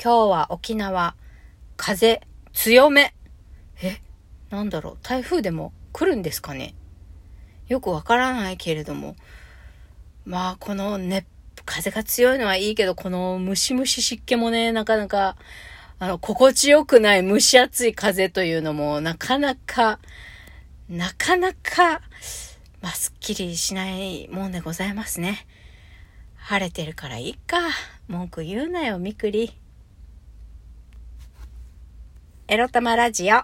今日は沖縄、風強め。え、なんだろう、台風でも来るんですかねよくわからないけれども。まあ、この熱、風が強いのはいいけど、このムシムシ湿気もね、なかなか、あの、心地よくない蒸し暑い風というのも、なかなか、なかなか、まあ、すっきりしないもんでございますね。晴れてるからいいか。文句言うなよ、みくり。エロ玉ラジオ。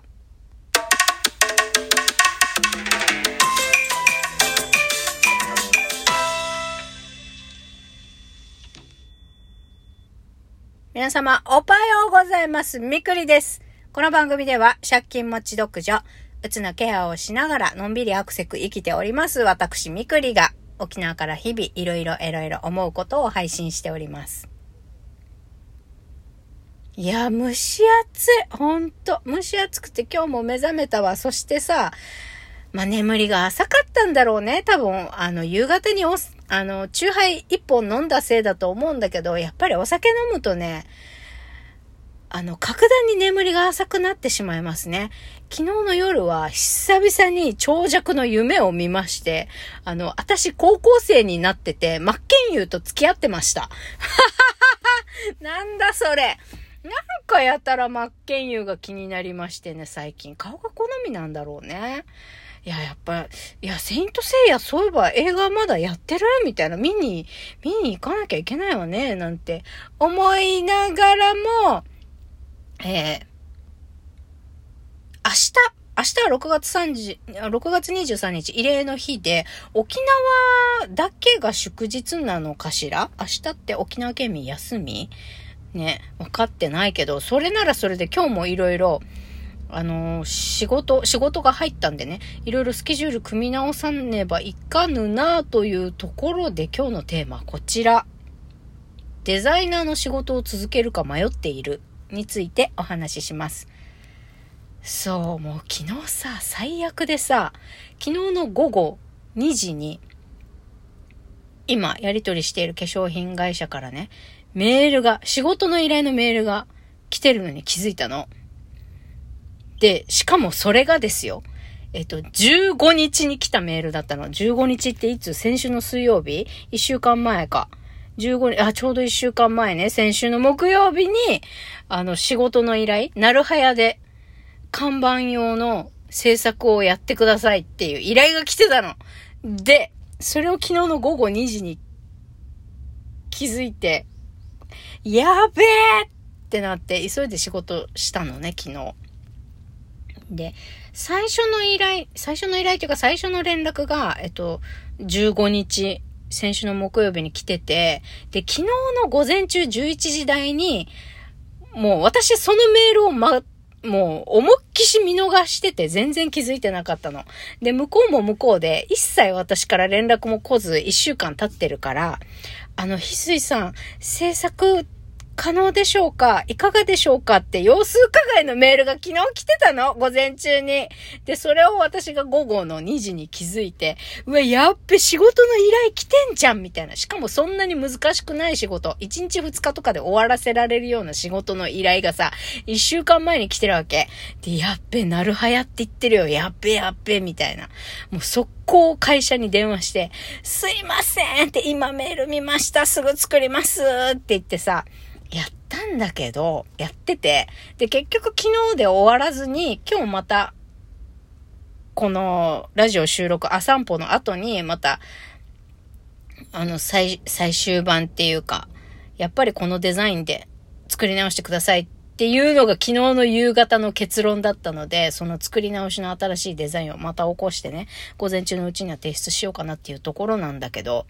皆様、おはようございます。みくりです。この番組では、借金持ち独女、うつのケアをしながら、のんびりアクセク生きております。私、みくりが、沖縄から日々、いろいろいろいろ思うことを配信しております。いや、蒸し暑い。ほんと。蒸し暑くて今日も目覚めたわ。そしてさ、まあ、眠りが浅かったんだろうね。多分、あの、夕方におす、あの、チューハイ一本飲んだせいだと思うんだけど、やっぱりお酒飲むとね、あの、格段に眠りが浅くなってしまいますね。昨日の夜は久々に長尺の夢を見まして、あの、私高校生になってて、真剣佑と付き合ってました。はははなんだそれ。かやたら真剣佑が気になりましてね、最近。顔が好みなんだろうね。いや、やっぱ、いや、セイントセイヤ、そういえば映画まだやってる？みたいな、見に、見に行かなきゃいけないわね、なんて。思いながらも、えー、明日、明日は6月30、6月23日、慰霊の日で、沖縄だけが祝日なのかしら？明日って沖縄県民休み？ね、分かってないけど、それならそれで今日もいろいろ、あのー、仕事、仕事が入ったんでね、いろいろスケジュール組み直さねばいかぬなというところで今日のテーマこちら。デザイナーの仕事を続けるか迷っているについてお話しします。そう、もう昨日さ、最悪でさ、昨日の午後2時に、今やり取りしている化粧品会社からね、メールが、仕事の依頼のメールが来てるのに気づいたの。で、しかもそれがですよ。えっと、15日に来たメールだったの。15日っていつ？先週の水曜日 ?1 週間前か。15日、あ、ちょうど1週間前ね。先週の木曜日に、あの、仕事の依頼、なるはやで、看板用の制作をやってくださいっていう依頼が来てたの。で、それを昨日の午後2時に気づいて、やべえってなって、急いで仕事したのね、昨日。で、最初の依頼、最初の依頼というか最初の連絡が、えっと、15日、先週の木曜日に来てて、で、昨日の午前中11時台に、もう私そのメールをま、もう思いっきし見逃してて全然気づいてなかったの。で、向こうも向こうで一切私から連絡も来ず一週間経ってるから、あの、翡翠さん、制作可能でしょうか？いかがでしょうか？って様子伺いのメールが昨日来てたの？午前中に。で、それを私が午後の2時に気づいて、うわ、やっべ、仕事の依頼来てんじゃんみたいな。しかもそんなに難しくない仕事。1日2日とかで終わらせられるような仕事の依頼がさ、1週間前に来てるわけ。で、やっべ、なるはやって言ってるよ。やっべ、やっべ、みたいな。もう速攻会社に電話して、すいませんって今メール見ました。すぐ作りますって言ってさ、やったんだけど、やってて、で、結局昨日で終わらずに、今日また、このラジオ収録、あ散歩の後に、また、あの、最、最終版っていうか、やっぱりこのデザインで作り直してくださいっていうのが昨日の夕方の結論だったので、その作り直しの新しいデザインをまた起こしてね、午前中のうちには提出しようかなっていうところなんだけど、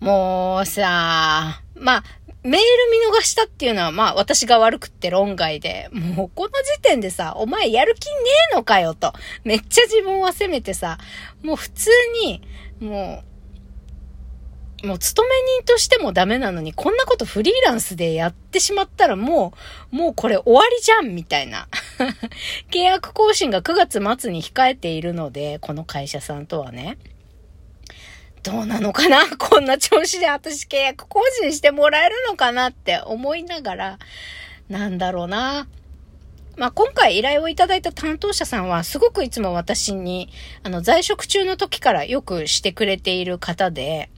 もうさ、まあ、メール見逃したっていうのは、まあ私が悪くって論外で、もうこの時点でさ、お前やる気ねえのかよと、めっちゃ自分は責めてさ、もう普通に、もう、もう勤め人としてもダメなのに、こんなことフリーランスでやってしまったらもう、もうこれ終わりじゃんみたいな。契約更新が9月末に控えているので、この会社さんとはね。どうなのかな？こんな調子で私契約更新してもらえるのかなって思いながら、なんだろうな。まあ、今回依頼をいただいた担当者さんは、すごくいつも私に、あの、在職中の時からよくしてくれている方で、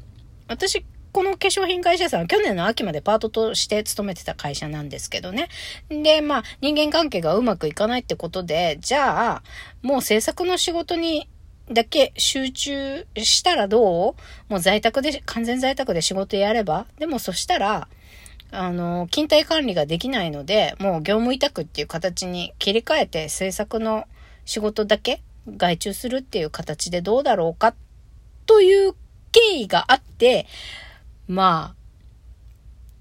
私、この化粧品会社さんは去年の秋までパートとして勤めてた会社なんですけどね。で、まあ、人間関係がうまくいかないってことで、じゃあ、もう制作の仕事にだけ集中したらどう？もう在宅で、完全在宅で仕事やれば。でもそしたら、あの、勤怠管理ができないので、もう業務委託っていう形に切り替えて制作の仕事だけ外注するっていう形でどうだろうかという経緯があって、ま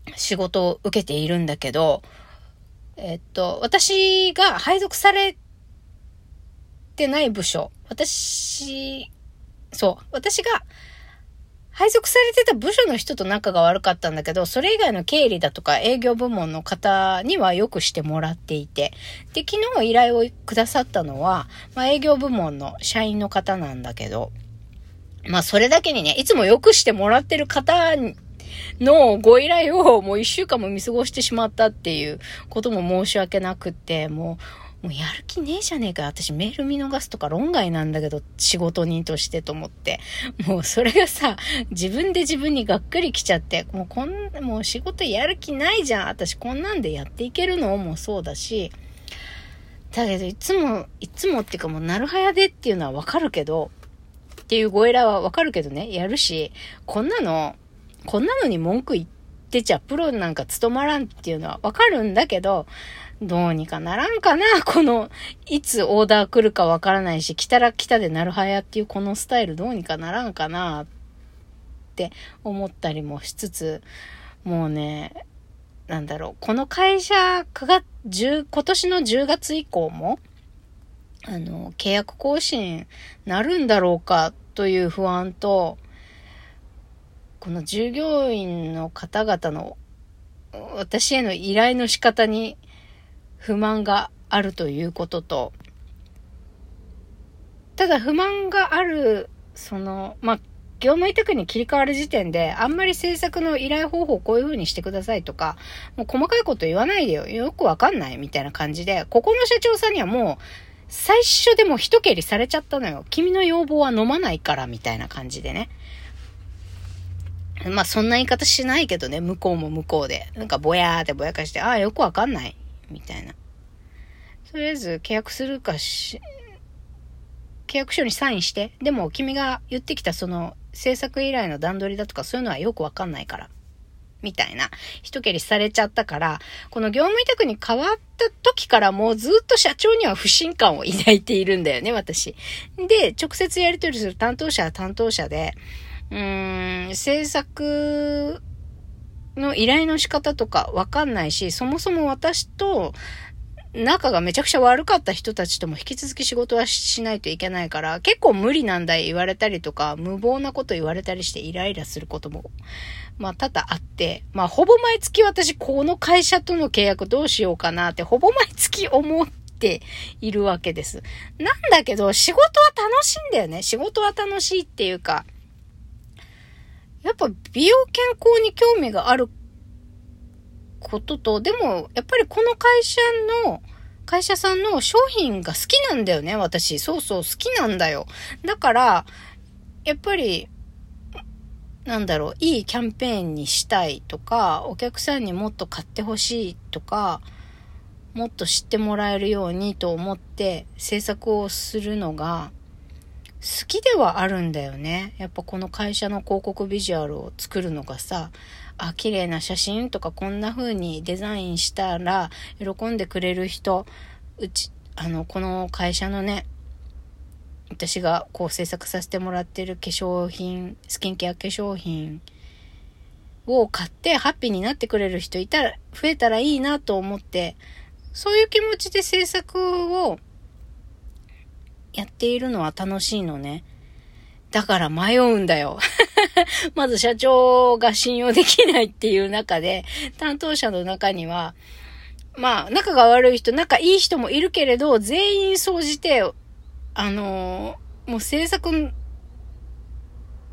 あ、仕事を受けているんだけど、えっと、私が配属されてない部署、私、そう、私が配属されてた部署の人と仲が悪かったんだけど、それ以外の経理だとか営業部門の方にはよくしてもらっていて、で、昨日依頼をくださったのは、まあ、営業部門の社員の方なんだけど、まあ、それだけにね、いつもよくしてもらってる方のご依頼をもう一週間も見過ごしてしまったっていうことも申し訳なくって、もう、もうやる気ねえじゃねえか。私メール見逃すとか論外なんだけど、仕事人としてと思って。もうそれがさ、自分で自分にがっくりきちゃって、もうこん、もう仕事やる気ないじゃん。私こんなんでやっていけるの？もそうだし、だけどいつも、いつもっていうかもうなるはやでっていうのはわかるけど、っていうご依頼はわかるけどね、やるし、こんなの、こんなのに文句言ってちゃプロなんか務まらんっていうのはわかるんだけど、どうにかならんかな。この、いつオーダー来るかわからないし、来たら来たでなるはやっていうこのスタイルどうにかならんかなって思ったりもしつつ、もうね、なんだろう、この会社9月、10今年の10月以降も、あの、契約更新なるんだろうかという不安と、この従業員の方々の私への依頼の仕方に不満があるということと、ただ不満がある、その、まあ、業務委託に切り替わる時点で、あんまり制作の依頼方法こういう風にしてくださいとか、もう細かいこと言わないでよ。よくわかんないみたいな感じで、ここの社長さんにはもう、最初でも一蹴りされちゃったのよ。君の要望は飲まないから、みたいな感じでね。まあそんな言い方しないけどね、向こうも向こうで。なんかぼやーってぼやかして、ああ、よくわかんない。みたいな。とりあえず契約するかし、契約書にサインして。でも君が言ってきたその制作依頼の段取りだとかそういうのはよくわかんないから。みたいな、一蹴りされちゃったから、この業務委託に変わった時からもうずっと社長には不信感を抱いているんだよね、私。で、直接やり取りする担当者は担当者で、うーん、制作の依頼の仕方とかわかんないし、そもそも私と仲がめちゃくちゃ悪かった人たちとも引き続き仕事はしないといけないから、結構無理なんだ言われたりとか、無謀なこと言われたりしてイライラすることも、まあ多々あって、まあほぼ毎月私この会社との契約どうしようかなってほぼ毎月思っているわけです。なんだけど仕事は楽しいんだよね。仕事は楽しいっていうか、やっぱ美容健康に興味があることと、でも、やっぱりこの会社の、会社さんの商品が好きなんだよね、私。そうそう、好きなんだよ。だから、やっぱり、なんだろう、いいキャンペーンにしたいとか、お客さんにもっと買ってほしいとか、もっと知ってもらえるようにと思って制作をするのが好きではあるんだよね。やっぱこの会社の広告ビジュアルを作るのがさ、あ、綺麗な写真とかこんな風にデザインしたら喜んでくれる人、うち、あの、この会社のね、私がこう制作させてもらってる化粧品、スキンケア化粧品を買ってハッピーになってくれる人いたら、増えたらいいなと思って、そういう気持ちで制作をやっているのは楽しいのね。だから迷うんだよ。まず社長が信用できないっていう中で、担当者の中には、まあ、仲が悪い人、仲いい人もいるけれど、全員総じて、あのー、もう制作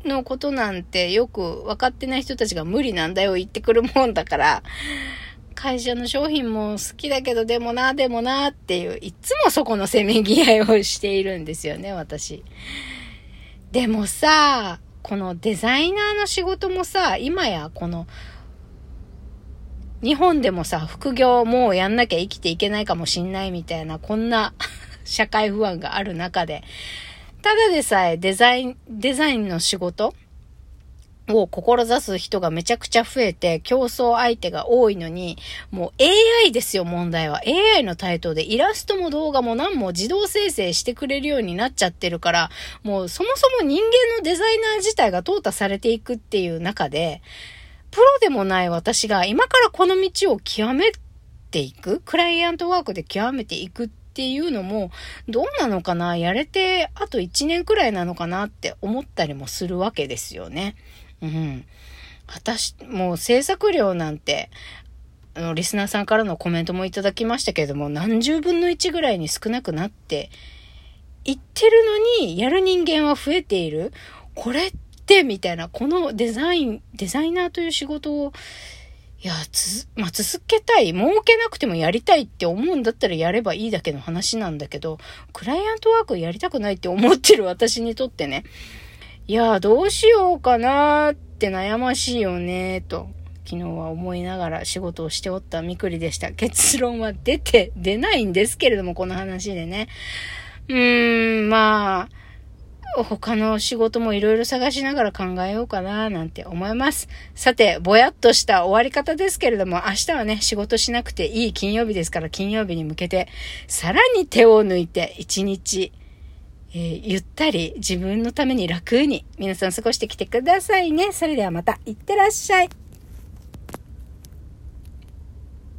のことなんてよく分かってない人たちが無理なんだよ言ってくるもんだから、会社の商品も好きだけど、でもな、でもなっていう、いつもそこのせめぎ合いをしているんですよね、私。でもさ、このデザイナーの仕事もさ、今やこの、日本でもさ、副業もうやんなきゃ生きていけないかもしんないみたいな、こんな 社会不安がある中で、ただでさえデザイン、デザインの仕事を志す人がめちゃくちゃ増えて、競争相手が多いのに、もう AI ですよ、問題は。AI の台頭でイラストも動画も何も自動生成してくれるようになっちゃってるから、もうそもそも人間のデザイナー自体が淘汰されていくっていう中で、プロでもない私が今からこの道を極めていく、クライアントワークで極めていくっていうのも、どうなのかなやれてあと1年くらいなのかなって思ったりもするわけですよね。うん。私、もう制作量なんて、あの、リスナーさんからのコメントもいただきましたけれども、何十分の1ぐらいに少なくなって言ってるのに、やる人間は増えている。これって、みたいな、このデザイン、デザイナーという仕事を、いや、つ、まあ、続けたい。儲けなくてもやりたいって思うんだったらやればいいだけの話なんだけど、クライアントワークやりたくないって思ってる私にとってね、いや、どうしようかなって悩ましいよね、と、昨日は思いながら仕事をしておったみくりでした。結論は出て、出ないんですけれども、この話でね。うーん、まあ、他の仕事もいろいろ探しながら考えようかななんて思います。さて、ぼやっとした終わり方ですけれども、明日はね、仕事しなくていい金曜日ですから、金曜日に向けて、さらに手を抜いて、一日、えー、ゆったり自分のために楽に皆さん過ごしてきてくださいね。それではまた、いってらっしゃい。